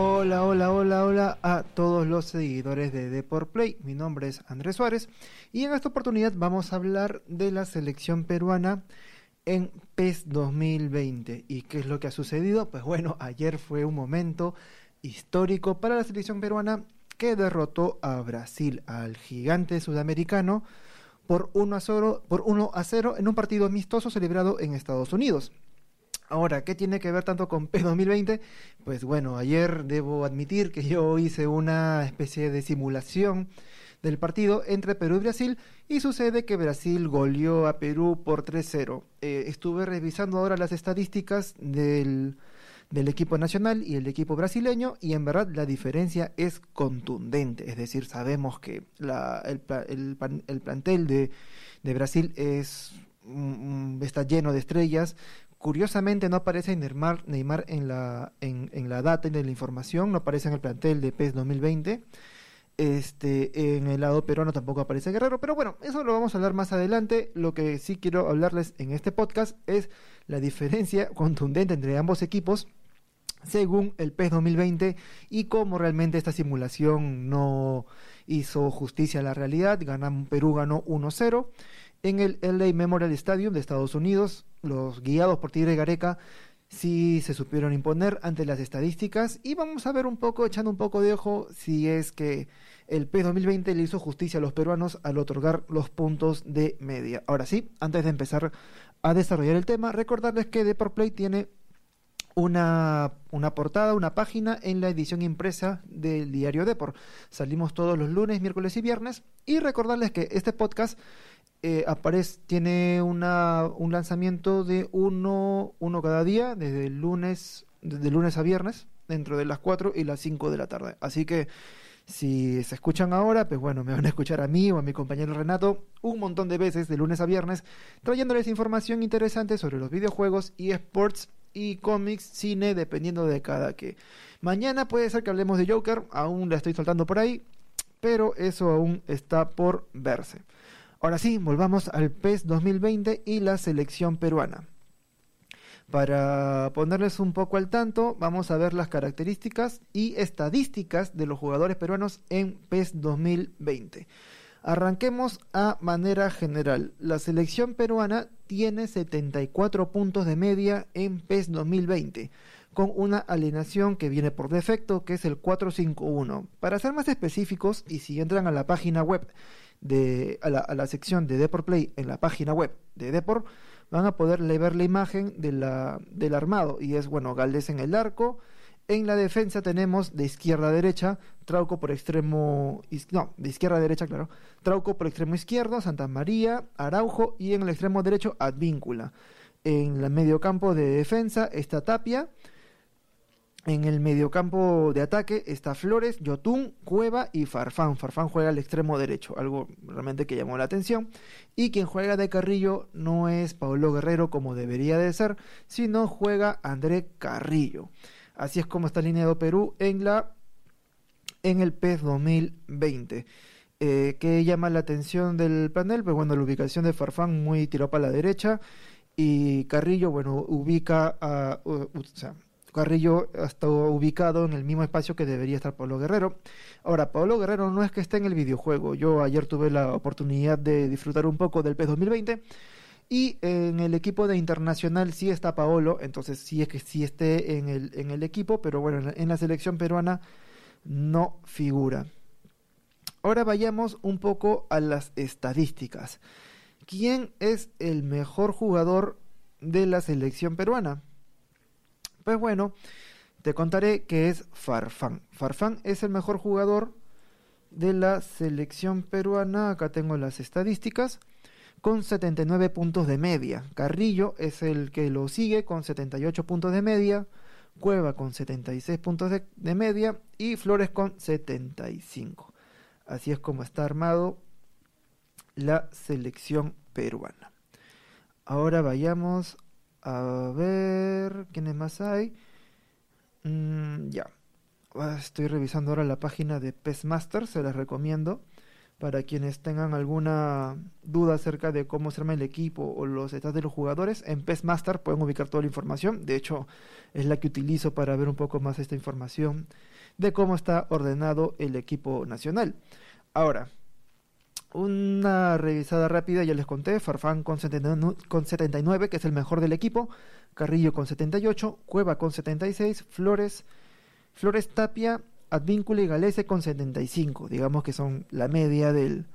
Hola, hola, hola, hola a todos los seguidores de Deport Play. Mi nombre es Andrés Suárez y en esta oportunidad vamos a hablar de la selección peruana en PES 2020. ¿Y qué es lo que ha sucedido? Pues bueno, ayer fue un momento histórico para la selección peruana que derrotó a Brasil, al gigante sudamericano, por 1 a 0, por 1 a 0 en un partido amistoso celebrado en Estados Unidos. Ahora, ¿qué tiene que ver tanto con PES 2020? Pues bueno, ayer debo admitir que yo hice una especie de simulación del partido entre Perú y Brasil y sucede que Brasil goleó a Perú por 3-0. Eh, estuve revisando ahora las estadísticas del, del equipo nacional y el equipo brasileño y en verdad la diferencia es contundente. Es decir, sabemos que la, el, el, plantel de, de Brasil es mm, mm, está lleno de estrellas. Curiosamente no aparece Neymar, en, la, en, la data, en la información, no aparece en el plantel de PES 2020. Este, en el lado peruano tampoco aparece Guerrero, pero bueno, eso lo vamos a hablar más adelante. Lo que sí quiero hablarles en este podcast es la diferencia contundente entre ambos equipos según el PES 2020 y cómo realmente esta simulación no hizo justicia a la realidad. Ganan, Perú ganó 1-0. En el LA Memorial Stadium de Estados Unidos, los guiados por Tigre Gareca sí se supieron imponer ante las estadísticas y vamos a ver un poco, echando un poco de ojo, si es que el PES 2020 le hizo justicia a los peruanos al otorgar los puntos de media. Ahora sí, antes de empezar a desarrollar el tema, recordarles que Play tiene una, una, portada, una página en la edición impresa del diario Deport. Salimos todos los lunes, miércoles y viernes. Y recordarles que este podcast eh, aparece, tiene una, un lanzamiento de uno, uno cada día, desde lunes, desde lunes a viernes, dentro de las 4 y las 5 de la tarde. Así que si se escuchan ahora, pues bueno, me van a escuchar a mí o a mi compañero Renato un montón de veces de lunes a viernes, trayéndoles información interesante sobre los videojuegos y sports y cómics, cine, dependiendo de cada que. Mañana puede ser que hablemos de Joker, aún la estoy soltando por ahí, pero eso aún está por verse. Ahora sí, volvamos al PES 2020 y la selección peruana. Para ponerles un poco al tanto, vamos a ver las características y estadísticas de los jugadores peruanos en PES 2020. Arranquemos a manera general. La selección peruana tiene 74 puntos de media en PES 2020, con una alineación que viene por defecto, que es el 451. Para ser más específicos, y si entran a la página web de, a, la, sección de Deport Play en la página web de Deport, van a poder ver la imagen de la, del armado. Y es, bueno, Galdés en el arco. En la defensa tenemos de izquierda a derecha, Trauco por extremo. No, de izquierda a derecha, claro. Trauco por extremo izquierdo, Santa María, Araujo y en el extremo derecho, Advíncula. En el medio campo de defensa está Tapia. En el mediocampo de ataque está Flores, Yotun, Cueva y Farfán. Farfán juega al extremo derecho, algo realmente que llamó la atención. Y quien juega de Carrillo no es Pablo Guerrero como debería de ser, sino juega André Carrillo. Así es como está alineado Perú en la en el PES 2020. Eh, ¿Qué llama la atención del panel? Pues bueno, la ubicación de Farfán muy tiró para la derecha y Carrillo, bueno, ubica a, Carrillo está ubicado en el mismo espacio que debería estar Pablo Guerrero. Ahora, Pablo Guerrero no es que esté en el videojuego. Yo ayer tuve la oportunidad de disfrutar un poco del PES 2020 y en el equipo de Internacional sí está Paolo, entonces sí es que sí esté en el, en el equipo, pero bueno, en la selección peruana no figura. Ahora vayamos un poco a las estadísticas. ¿Quién es el mejor jugador de la selección peruana? Pues bueno, te contaré que es Farfán. Farfán es el mejor jugador de la selección peruana. Acá tengo las estadísticas. Con 79 puntos de media. Carrillo es el que lo sigue con 78 puntos de media. Cueva con 76 puntos de, de media. Y Flores con 75. Así es como está armado la selección peruana. Ahora vayamos a ver, ¿quiénes más hay? Mm, ya. Ah, estoy revisando ahora la página de PES Master, se las recomiendo Para quienes tengan alguna duda acerca de cómo se arma el equipo o los estados de los jugadores, en PES Master pueden ubicar toda la información. De hecho, es la que utilizo para ver un poco más esta información de cómo está ordenado el equipo nacional. Ahora, una revisada rápida, ya les conté, Farfán con 79, que es el mejor del equipo, Carrillo con 78, Cueva con 76, Flores, Flores Tapia, Advíncula y Galese con 75, digamos que son la media del,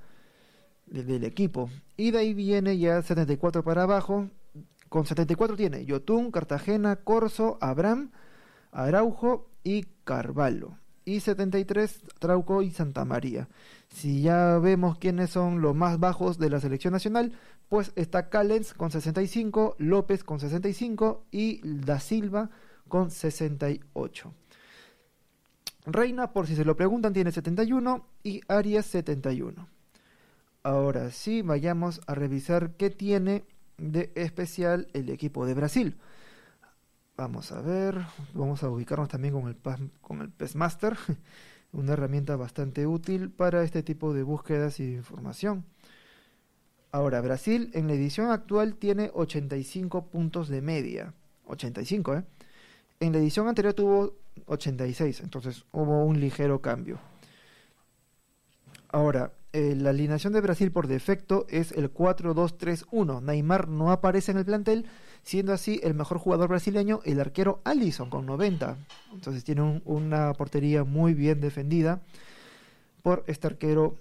del, equipo. Y de ahí viene ya 74 para abajo, con 74 tiene Yotun, Cartagena, Corso, Abraham, Araujo y Carvalho. Y 73 Trauco y Santa María. Si ya vemos quiénes son los más bajos de la selección nacional, pues está Callens con 65, López con 65 y Da Silva con 68. Reina, por si se lo preguntan, tiene 71 y Arias 71. Ahora sí, vayamos a revisar qué tiene de especial el equipo de Brasil. Vamos a ver, vamos a ubicarnos también con el, con el PES Master, una herramienta bastante útil para este tipo de búsquedas y información. Ahora, Brasil en la edición actual tiene 85 puntos de media. 85, ¿eh? En la edición anterior tuvo 86, entonces hubo un ligero cambio. Ahora, eh, la alineación de Brasil por defecto es el 4-2-3-1. Neymar no aparece en el plantel, siendo así el mejor jugador brasileño el arquero Allison con 90. Entonces tiene una portería muy bien defendida por este arquero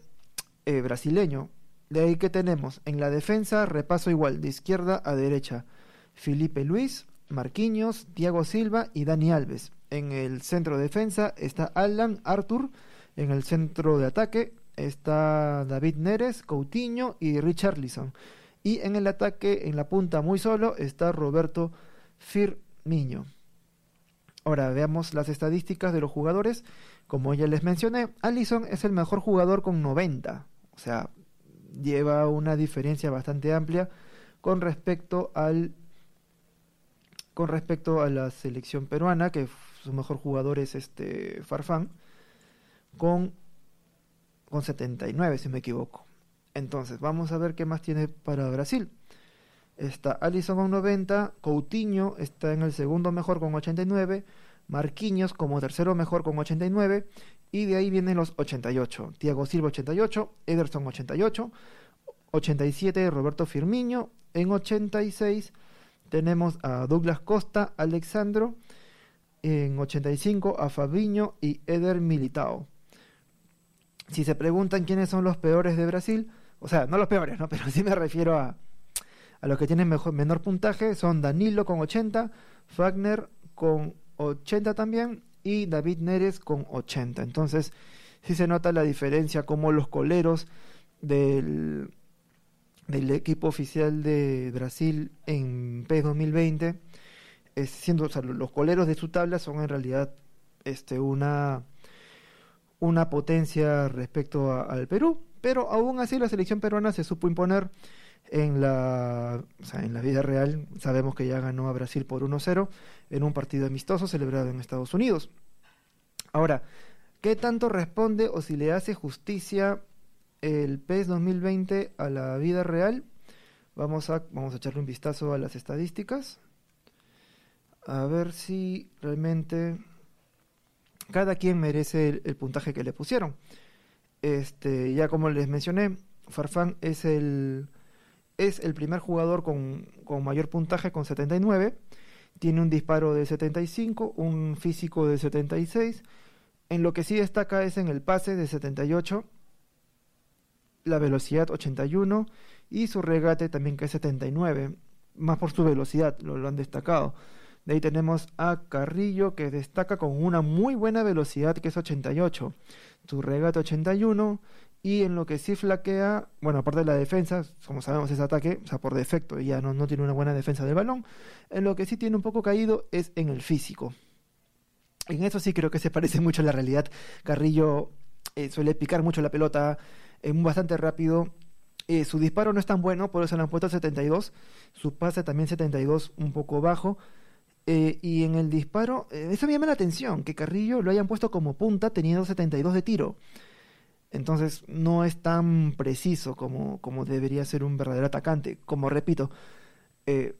eh, brasileño. De ahí que tenemos en la defensa, repaso igual, de izquierda a derecha, Felipe Luis, Marquinhos, Thiago Silva y Dani Alves. En el centro de defensa está Alan Arthur. En el centro de ataque está David Neres, Coutinho y Richarlison. Y en el ataque, en la punta muy solo, está Roberto Firmino. Ahora veamos las estadísticas de los jugadores. Como ya les mencioné, Allison es el mejor jugador con 90. O sea, lleva una diferencia bastante amplia con respecto al con respecto a la selección peruana, que su mejor jugador es este Farfán, con, con 79, si me equivoco. Entonces, vamos a ver qué más tiene para Brasil. Está Alisson con 90, Coutinho está en el segundo mejor con 89, Marquinhos como tercero mejor con 89 y de ahí vienen los 88. Thiago Silva 88, Ederson 88, 87 Roberto Firmino, en 86 tenemos a Douglas Costa, Alexandro, en 85 a Fabinho y Eder Militao. Si se preguntan quiénes son los peores de Brasil, o sea, no los peores, ¿no? pero sí me refiero a, a los que tienen mejor, menor puntaje, son Danilo con 80, Wagner con 80 también y David Neres con 80. Entonces, sí se nota la diferencia como los coleros del, del equipo oficial de Brasil en PES 2020, es siendo, los coleros de su tabla son en realidad este, una, una potencia respecto al Perú, pero aún así la selección peruana se supo imponer en la, en la vida real. Sabemos que ya ganó a Brasil por 1-0 en un partido amistoso celebrado en Estados Unidos. Ahora, ¿qué tanto responde o si le hace justicia el PES 2020 a la vida real? Vamos a, vamos a echarle un vistazo a las estadísticas. A ver si realmente cada quien merece el, puntaje que le pusieron. Este, ya como les mencioné, Farfán es el, es el primer jugador con, con mayor puntaje con 79 tiene un disparo de 75, un físico de 76. En lo que sí destaca es en el pase de 78, la velocidad 81 y su regate también que es 79, más por su velocidad, lo, lo han destacado. De ahí tenemos a Carrillo que destaca con una muy buena velocidad que es 88, su regate 81 y en lo que sí flaquea, bueno, aparte de la defensa, como sabemos es ataque, o sea, por defecto ya no, no tiene una buena defensa del balón, en lo que sí tiene un poco caído es en el físico. En eso sí creo que se parece mucho a la realidad. Carrillo eh, suele picar mucho la pelota, es bastante rápido. Eh, su disparo no es tan bueno, por eso le han puesto 72. Su pase también 72, un poco bajo. Eh, y en el disparo, eso me llama la atención, que Carrillo lo hayan puesto como punta teniendo 72 de tiro. Entonces no es tan preciso como, como debería ser un verdadero atacante. Como repito, eh,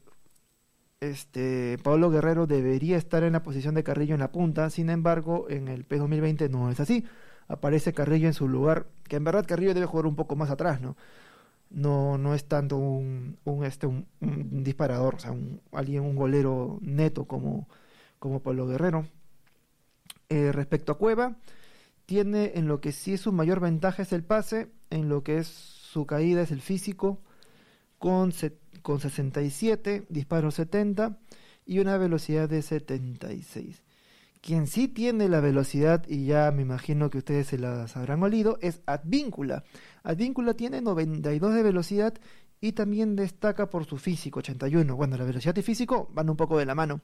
este Pablo Guerrero debería estar en la posición de Carrillo en la punta, sin embargo, en el P2020 no es así. Aparece Carrillo en su lugar, que en verdad Carrillo debe jugar un poco más atrás, ¿no? No, no es tanto un, un este, un, disparador, o sea, un, alguien, un golero neto como, como Pablo Guerrero. Eh, respecto a Cueva, tiene en lo que sí es su mayor ventaja es el pase, en lo que es su caída es el físico, con, con 67, disparo 70 y una velocidad de 76. Quien sí tiene la velocidad, y ya me imagino que ustedes se las habrán olido, es Advíncula. Advíncula tiene 92 de velocidad y también destaca por su físico, 81. Bueno, la velocidad y físico van un poco de la mano.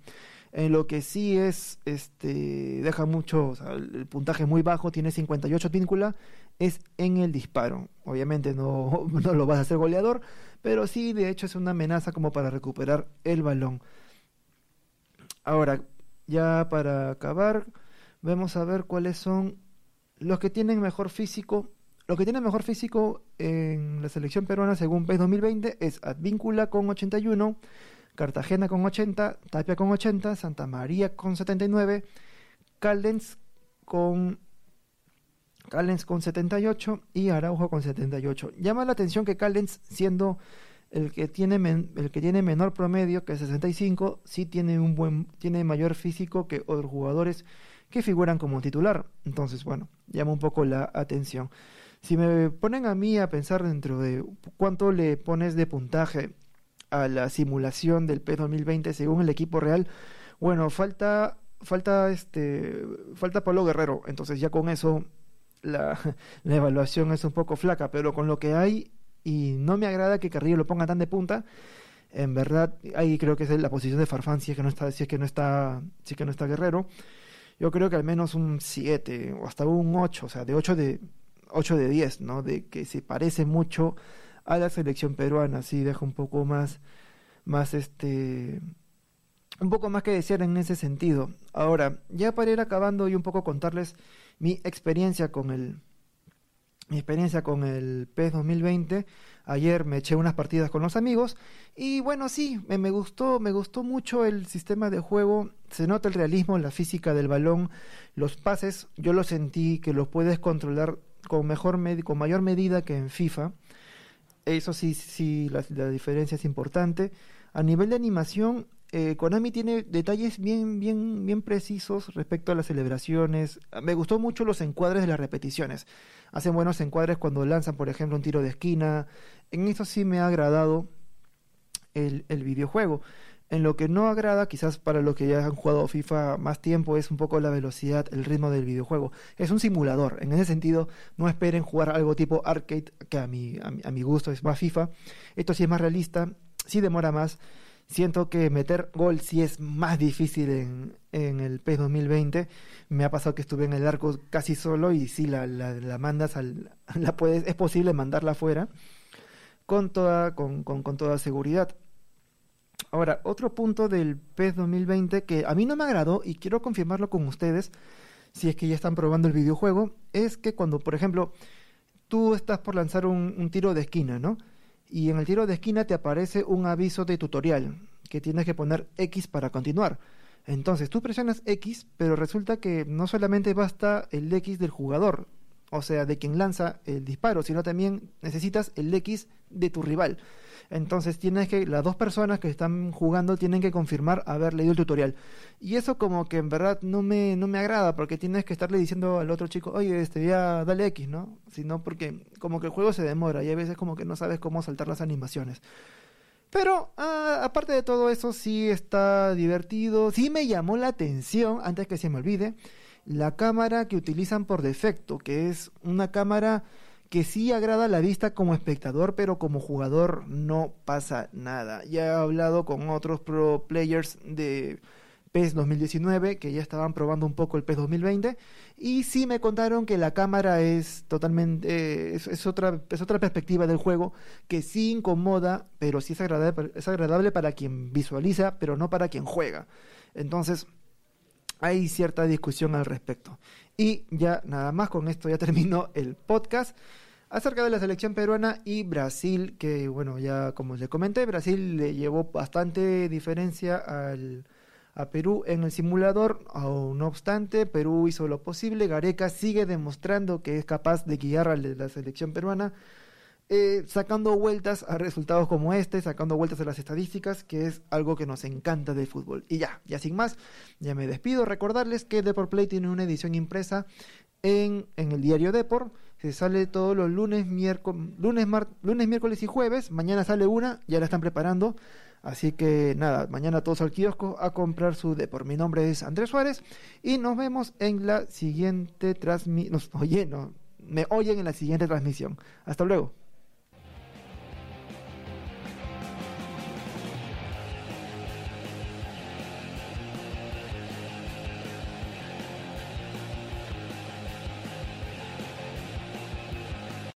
En lo que sí es, este, deja mucho, el puntaje muy bajo, tiene 58 Advíncula, es en el disparo. Obviamente no, no lo vas a hacer goleador, pero sí, de hecho, es una amenaza como para recuperar el balón. Ahora, ya para acabar, vamos a ver cuáles son los que tienen mejor físico. Los que tienen mejor físico en la selección peruana según PES 2020 es Advíncula con 81, Cartagena con 80, Tapia con 80, Santa María con 79, Caldens con Callens con 78 y Araujo con 78. Llama la atención que Callens, siendo el que tiene el que tiene menor promedio que 65 sí tiene un buen tiene mayor físico que otros jugadores que figuran como titular. Entonces bueno llama un poco la atención. Si me ponen a mí a pensar dentro de cuánto le pones de puntaje a la simulación del P 2020 según el equipo real bueno falta falta este falta Pablo Guerrero. Entonces ya con eso la, la evaluación es un poco flaca. Pero con lo que hay y no me agrada que Carrillo lo ponga tan de punta. En verdad, ahí creo que es la posición de Farfán si es que no está, si es que no está, si es que no está Guerrero. Yo creo que al menos un 7 o hasta un 8, o sea, de 8 de 8 de 10, ¿no? De que se parece mucho a la selección peruana, sí deja un poco más más este un poco más que decir en ese sentido. Ahora, ya para ir acabando y un poco contarles mi experiencia con el mi experiencia con el PES 2020. Ayer me eché unas partidas con los amigos y bueno, sí, me, me, gustó, me gustó mucho el sistema de juego. Se nota el realismo, la física del balón, los pases. Yo lo sentí que los puedes controlar con mejor con mayor medida que en FIFA. Eso sí, sí, la, la diferencia es importante. A nivel de animación, eh, Konami tiene detalles bien, bien, bien precisos respecto a las celebraciones. Me gustó mucho los encuadres de las repeticiones. Hacen buenos encuadres cuando lanzan, por ejemplo, un tiro de esquina. En eso sí me ha agradado el, el videojuego. En lo que no agrada, quizás para los que ya han jugado FIFA más tiempo, es un poco la velocidad, el ritmo del videojuego. Es un simulador. En ese sentido, no esperen jugar algo tipo arcade, que a mi, a mi, a mi gusto es más FIFA. Esto sí es más realista, sí demora más siento que meter gol sí es más difícil en, en el PES 2020. Me ha pasado que estuve en el arco casi solo y sí la, la, mandas al, la puedes, es posible mandarla afuera con toda, con, con, con toda seguridad. Ahora, otro punto del PES 2020 que a mí no me agradó y quiero confirmarlo con ustedes, si es que ya están probando el videojuego, es que cuando, por ejemplo, tú estás por lanzar un, un tiro de esquina, ¿no? Y en el tiro de esquina te aparece un aviso de tutorial que tienes que poner X para continuar. Entonces tú presionas X, pero resulta que no solamente basta el X del jugador, o sea, de quien lanza el disparo, sino también necesitas el X de tu rival. Entonces tienes que, las dos personas que están jugando tienen que confirmar haber leído el tutorial. Y eso como que en verdad no me, no me agrada, porque tienes que estarle diciendo al otro chico, oye, este, ya dale X, ¿no? Sino porque como que el juego se demora y a veces como que no sabes cómo saltar las animaciones. Pero ah, aparte de todo eso, sí está divertido. Sí me llamó la atención, antes que se me olvide, la cámara que utilizan por defecto, que es una cámara que sí agrada la vista como espectador, pero como jugador no pasa nada. Ya he hablado con otros pro players de PES 2019 que ya estaban probando un poco el PES 2020 y sí me contaron que la cámara es totalmente es, otra es otra perspectiva del juego que sí incomoda, pero sí es agradable es agradable para quien visualiza, pero no para quien juega. Entonces, hay cierta discusión al respecto. Y ya nada más, con esto ya terminó el podcast acerca de la selección peruana y Brasil, que bueno, ya como les comenté, Brasil le llevó bastante diferencia al, a Perú en el simulador, no obstante, Perú hizo lo posible, Gareca sigue demostrando que es capaz de guiar a la selección peruana eh, sacando vueltas a resultados como este, sacando vueltas a las estadísticas, que es algo que nos encanta del fútbol. Y ya, ya sin más, ya me despido. Recordarles que Deport Play tiene una edición impresa en, en el diario Deport. Se sale todos los lunes, miércoles, lunes, lunes, miércoles y jueves. Mañana sale una, ya la están preparando. Así que nada, mañana todos al kiosco a comprar su Deport. Mi nombre es Andrés Suárez y nos vemos en la siguiente transmisión. Oye, no, me oyen en la siguiente transmisión. Hasta luego.